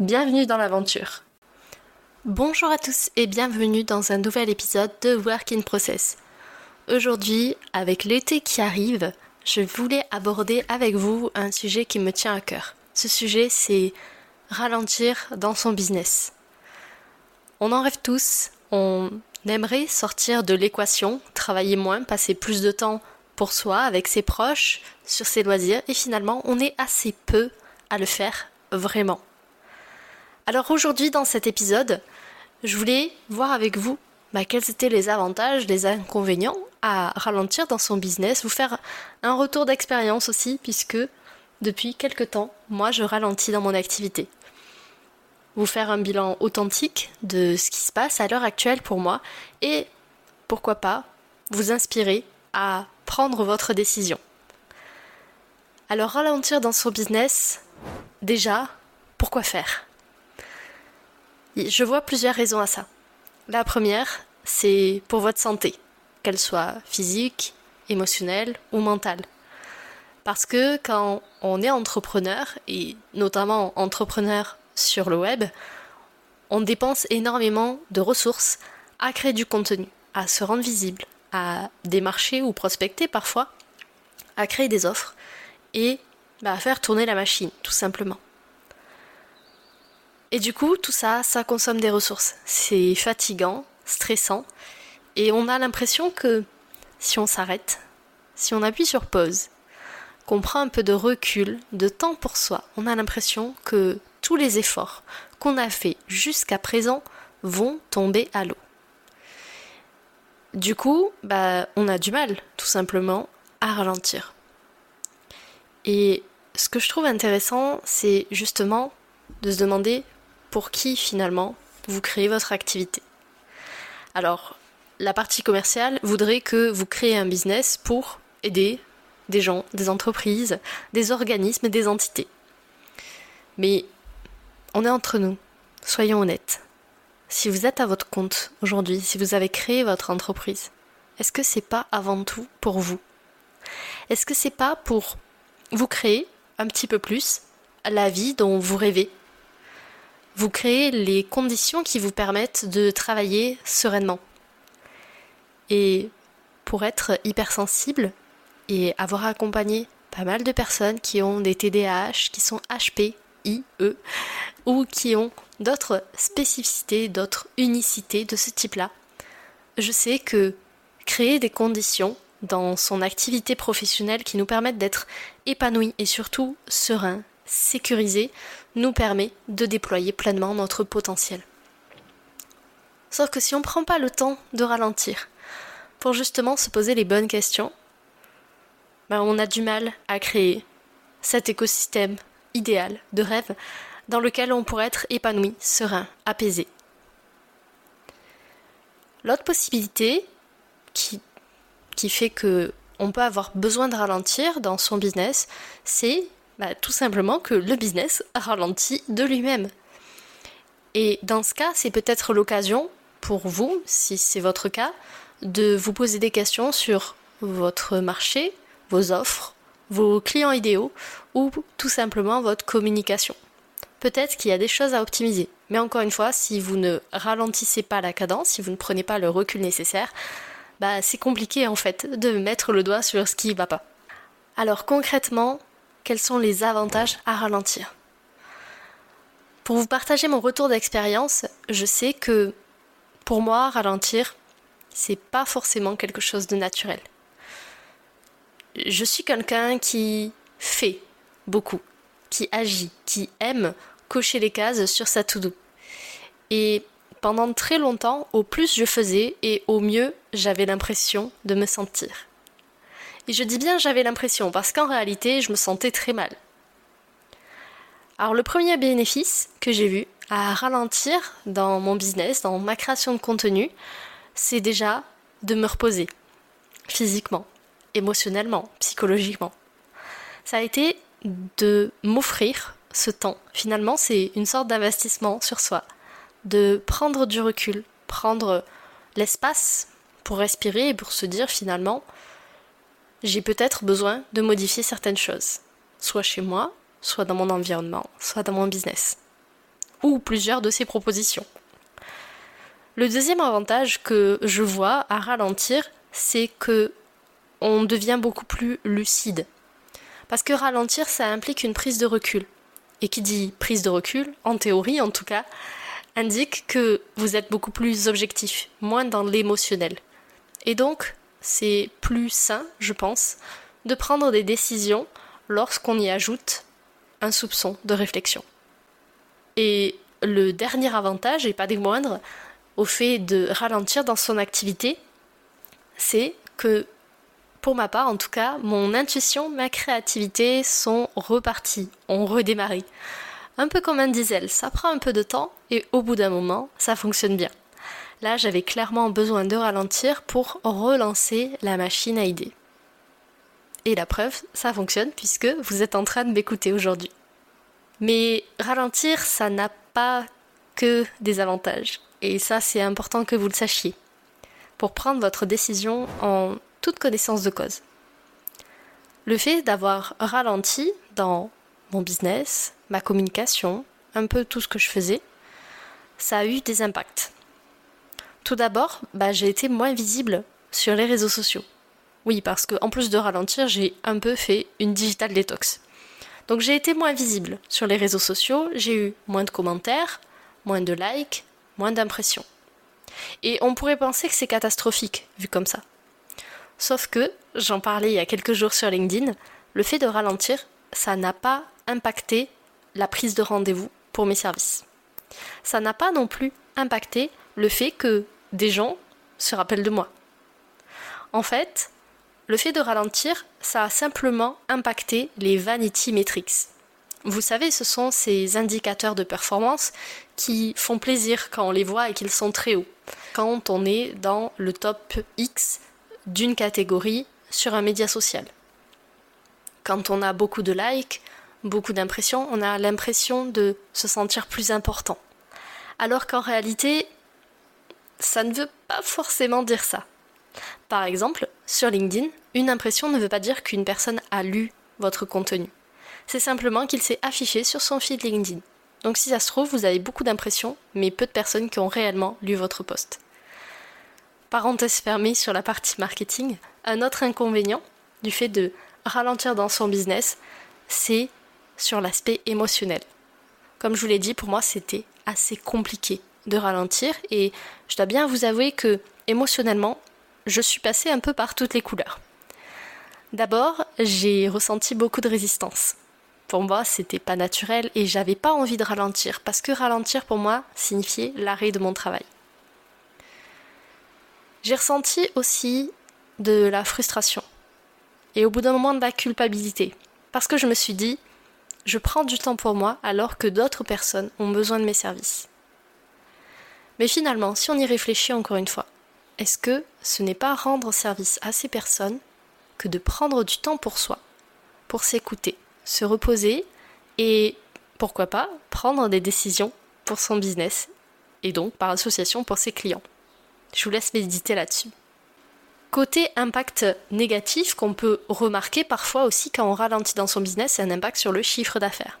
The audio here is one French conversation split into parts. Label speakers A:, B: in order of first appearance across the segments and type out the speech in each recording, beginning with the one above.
A: Bienvenue dans l'aventure. Bonjour à tous et bienvenue dans un nouvel épisode de Work in Process. Aujourd'hui, avec l'été qui arrive, je voulais aborder avec vous un sujet qui me tient à cœur. Ce sujet, c'est ralentir dans son business. On en rêve tous, on aimerait sortir de l'équation, travailler moins, passer plus de temps pour soi, avec ses proches, sur ses loisirs, et finalement, on est assez peu à le faire vraiment. Alors aujourd'hui dans cet épisode, je voulais voir avec vous bah, quels étaient les avantages, les inconvénients à ralentir dans son business, vous faire un retour d'expérience aussi, puisque depuis quelque temps, moi je ralentis dans mon activité. Vous faire un bilan authentique de ce qui se passe à l'heure actuelle pour moi et pourquoi pas vous inspirer à prendre votre décision. Alors ralentir dans son business, déjà, pourquoi faire? Je vois plusieurs raisons à ça. La première, c'est pour votre santé, qu'elle soit physique, émotionnelle ou mentale. Parce que quand on est entrepreneur, et notamment entrepreneur sur le web, on dépense énormément de ressources à créer du contenu, à se rendre visible, à démarcher ou prospecter parfois, à créer des offres et bah, à faire tourner la machine, tout simplement. Et du coup, tout ça, ça consomme des ressources. C'est fatigant, stressant, et on a l'impression que si on s'arrête, si on appuie sur pause, qu'on prend un peu de recul, de temps pour soi, on a l'impression que tous les efforts qu'on a faits jusqu'à présent vont tomber à l'eau. Du coup, bah, on a du mal, tout simplement, à ralentir. Et ce que je trouve intéressant, c'est justement de se demander pour qui finalement vous créez votre activité. Alors, la partie commerciale voudrait que vous créez un business pour aider des gens, des entreprises, des organismes, des entités. Mais on est entre nous, soyons honnêtes. Si vous êtes à votre compte aujourd'hui, si vous avez créé votre entreprise, est-ce que c'est pas avant tout pour vous? Est-ce que c'est pas pour vous créer un petit peu plus la vie dont vous rêvez? Vous créez les conditions qui vous permettent de travailler sereinement. Et pour être hypersensible et avoir accompagné pas mal de personnes qui ont des TDAH, qui sont HP, IE, ou qui ont d'autres spécificités, d'autres unicités de ce type-là, je sais que créer des conditions dans son activité professionnelle qui nous permettent d'être épanouis et surtout sereins, sécurisés, nous permet de déployer pleinement notre potentiel. Sauf que si on ne prend pas le temps de ralentir pour justement se poser les bonnes questions, ben on a du mal à créer cet écosystème idéal de rêve dans lequel on pourrait être épanoui, serein, apaisé. L'autre possibilité qui, qui fait que on peut avoir besoin de ralentir dans son business, c'est bah, Tout simplement que le business ralentit de lui-même. Et dans ce cas, c'est peut-être l'occasion pour vous, si c'est votre cas, de vous poser des questions sur votre marché, vos offres, vos clients idéaux ou tout simplement votre communication. Peut-être qu'il y a des choses à optimiser. Mais encore une fois, si vous ne ralentissez pas la cadence, si vous ne prenez pas le recul nécessaire, bah c'est compliqué en fait de mettre le doigt sur ce qui ne va pas. Alors concrètement, quels sont les avantages à ralentir. Pour vous partager mon retour d'expérience, je sais que pour moi, ralentir, c'est pas forcément quelque chose de naturel. Je suis quelqu'un qui fait beaucoup, qui agit, qui aime cocher les cases sur sa to-do. Et pendant très longtemps, au plus je faisais et au mieux j'avais l'impression de me sentir. Et je dis bien j'avais l'impression, parce qu'en réalité, je me sentais très mal. Alors le premier bénéfice que j'ai vu à ralentir dans mon business, dans ma création de contenu, c'est déjà de me reposer physiquement, émotionnellement, psychologiquement. Ça a été de m'offrir ce temps. Finalement, c'est une sorte d'investissement sur soi, de prendre du recul, prendre l'espace pour respirer et pour se dire finalement, j'ai peut-être besoin de modifier certaines choses, soit chez moi, soit dans mon environnement, soit dans mon business, ou plusieurs de ces propositions. Le deuxième avantage que je vois à ralentir, c'est que on devient beaucoup plus lucide. Parce que ralentir, ça implique une prise de recul. Et qui dit prise de recul, en théorie en tout cas, indique que vous êtes beaucoup plus objectif, moins dans l'émotionnel. Et donc, c'est plus sain, je pense, de prendre des décisions lorsqu'on y ajoute un soupçon de réflexion. Et le dernier avantage, et pas des moindres, au fait de ralentir dans son activité, c'est que, pour ma part en tout cas, mon intuition, ma créativité sont reparties, ont redémarré. Un peu comme un diesel, ça prend un peu de temps et au bout d'un moment, ça fonctionne bien. Là, j'avais clairement besoin de ralentir pour relancer la machine à idées. Et la preuve, ça fonctionne puisque vous êtes en train de m'écouter aujourd'hui. Mais ralentir, ça n'a pas que des avantages. Et ça, c'est important que vous le sachiez. Pour prendre votre décision en toute connaissance de cause. Le fait d'avoir ralenti dans mon business, ma communication, un peu tout ce que je faisais, ça a eu des impacts. Tout d'abord, bah, j'ai été moins visible sur les réseaux sociaux. Oui, parce qu'en plus de ralentir, j'ai un peu fait une digital détox. Donc j'ai été moins visible sur les réseaux sociaux, j'ai eu moins de commentaires, moins de likes, moins d'impressions. Et on pourrait penser que c'est catastrophique, vu comme ça. Sauf que, j'en parlais il y a quelques jours sur LinkedIn, le fait de ralentir, ça n'a pas impacté la prise de rendez-vous pour mes services. Ça n'a pas non plus impacté le fait que des gens se rappellent de moi. En fait, le fait de ralentir, ça a simplement impacté les vanity metrics. Vous savez, ce sont ces indicateurs de performance qui font plaisir quand on les voit et qu'ils sont très hauts. Quand on est dans le top X d'une catégorie sur un média social. Quand on a beaucoup de likes, beaucoup d'impressions, on a l'impression de se sentir plus important. Alors qu'en réalité, ça ne veut pas forcément dire ça. Par exemple, sur LinkedIn, une impression ne veut pas dire qu'une personne a lu votre contenu. C'est simplement qu'il s'est affiché sur son feed LinkedIn. Donc si ça se trouve, vous avez beaucoup d'impressions, mais peu de personnes qui ont réellement lu votre post. Parenthèse fermée sur la partie marketing, un autre inconvénient du fait de ralentir dans son business, c'est sur l'aspect émotionnel. Comme je vous l'ai dit, pour moi, c'était assez compliqué de ralentir et je dois bien vous avouer que émotionnellement, je suis passée un peu par toutes les couleurs. D'abord, j'ai ressenti beaucoup de résistance. Pour moi, c'était pas naturel et j'avais pas envie de ralentir parce que ralentir pour moi signifiait l'arrêt de mon travail. J'ai ressenti aussi de la frustration et au bout d'un moment de la culpabilité parce que je me suis dit je prends du temps pour moi alors que d'autres personnes ont besoin de mes services. Mais finalement, si on y réfléchit encore une fois, est-ce que ce n'est pas rendre service à ces personnes que de prendre du temps pour soi, pour s'écouter, se reposer et, pourquoi pas, prendre des décisions pour son business et donc par association pour ses clients? Je vous laisse méditer là-dessus. Côté impact négatif qu'on peut remarquer parfois aussi quand on ralentit dans son business, c'est un impact sur le chiffre d'affaires.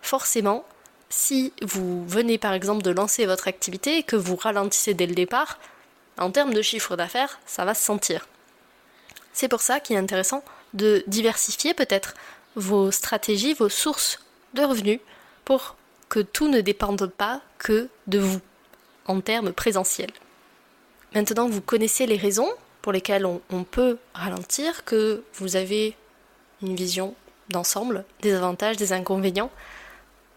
A: Forcément, si vous venez par exemple de lancer votre activité et que vous ralentissez dès le départ, en termes de chiffre d'affaires, ça va se sentir. C'est pour ça qu'il est intéressant de diversifier peut-être vos stratégies, vos sources de revenus pour que tout ne dépende pas que de vous en termes présentiels. Maintenant que vous connaissez les raisons pour lesquelles on, on peut ralentir, que vous avez une vision d'ensemble, des avantages, des inconvénients,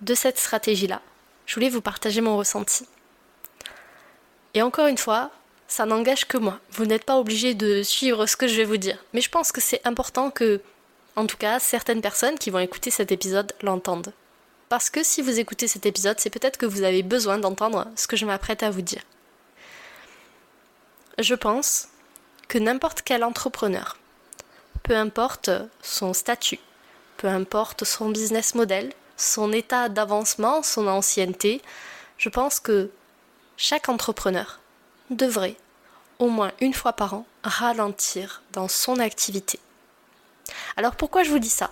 A: de cette stratégie-là. Je voulais vous partager mon ressenti. Et encore une fois, ça n'engage que moi. Vous n'êtes pas obligé de suivre ce que je vais vous dire. Mais je pense que c'est important que, en tout cas, certaines personnes qui vont écouter cet épisode l'entendent. parce que si vous écoutez cet épisode, c'est peut-être que vous avez besoin d'entendre ce que je m'apprête à vous dire. Je pense que n'importe quel entrepreneur, peu importe son statut, peu importe son business model, son état d'avancement, son ancienneté, je pense que chaque entrepreneur devrait, au moins une fois par an, ralentir dans son activité. Alors pourquoi je vous dis ça?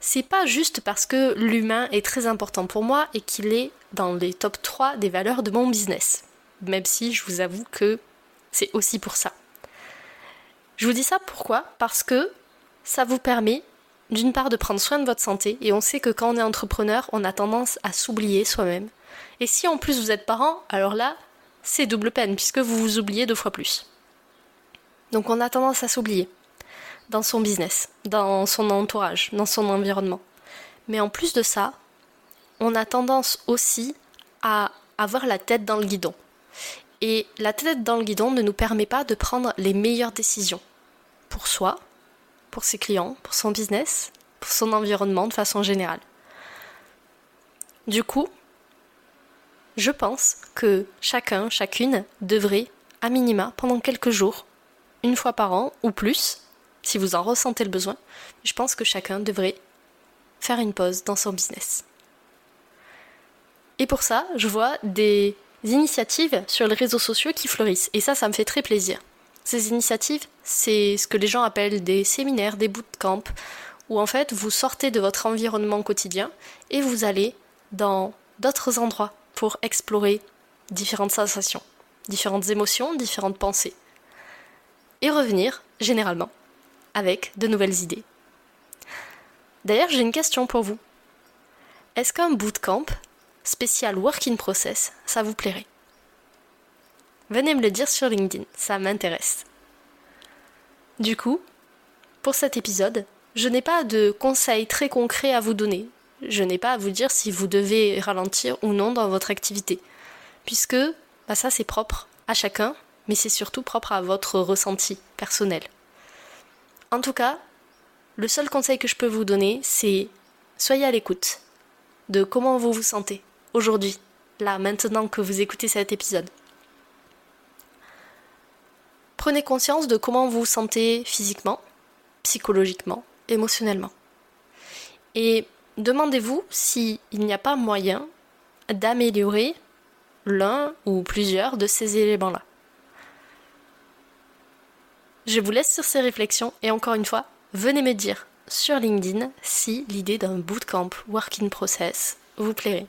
A: C'est pas juste parce que l'humain est très important pour moi et qu'il est dans les top 3 des valeurs de mon business. Même si je vous avoue que c'est aussi pour ça. Je vous dis ça pourquoi? Parce que ça vous permet d'une part de prendre soin de votre santé, et on sait que quand on est entrepreneur, on a tendance à s'oublier soi-même. Et si en plus vous êtes parent, alors là, c'est double peine, puisque vous vous oubliez deux fois plus. Donc on a tendance à s'oublier dans son business, dans son entourage, dans son environnement. Mais en plus de ça, on a tendance aussi à avoir la tête dans le guidon. Et la tête dans le guidon ne nous permet pas de prendre les meilleures décisions pour soi, pour ses clients, pour son business, pour son environnement de façon générale. Du coup, je pense que chacun, chacune devrait, à minima, pendant quelques jours, une fois par an ou plus, si vous en ressentez le besoin, je pense que chacun devrait faire une pause dans son business. Et pour ça, je vois des initiatives sur les réseaux sociaux qui fleurissent. Et ça, ça me fait très plaisir. Ces initiatives, c'est ce que les gens appellent des séminaires, des bootcamps, où en fait vous sortez de votre environnement quotidien et vous allez dans d'autres endroits pour explorer différentes sensations, différentes émotions, différentes pensées. Et revenir, généralement, avec de nouvelles idées. D'ailleurs, j'ai une question pour vous. Est-ce qu'un bootcamp spécial Work in Process, ça vous plairait? Venez me le dire sur LinkedIn, ça m'intéresse. Du coup, pour cet épisode, je n'ai pas de conseils très concrets à vous donner. Je n'ai pas à vous dire si vous devez ralentir ou non dans votre activité. Puisque bah ça c'est propre à chacun, mais c'est surtout propre à votre ressenti personnel. En tout cas, le seul conseil que je peux vous donner, c'est soyez à l'écoute de comment vous vous sentez aujourd'hui, là, maintenant que vous écoutez cet épisode. Prenez conscience de comment vous vous sentez physiquement, psychologiquement, émotionnellement. Et demandez-vous s'il n'y a pas moyen d'améliorer l'un ou plusieurs de ces éléments-là. Je vous laisse sur ces réflexions et encore une fois, venez me dire sur LinkedIn si l'idée d'un bootcamp working process vous plairait.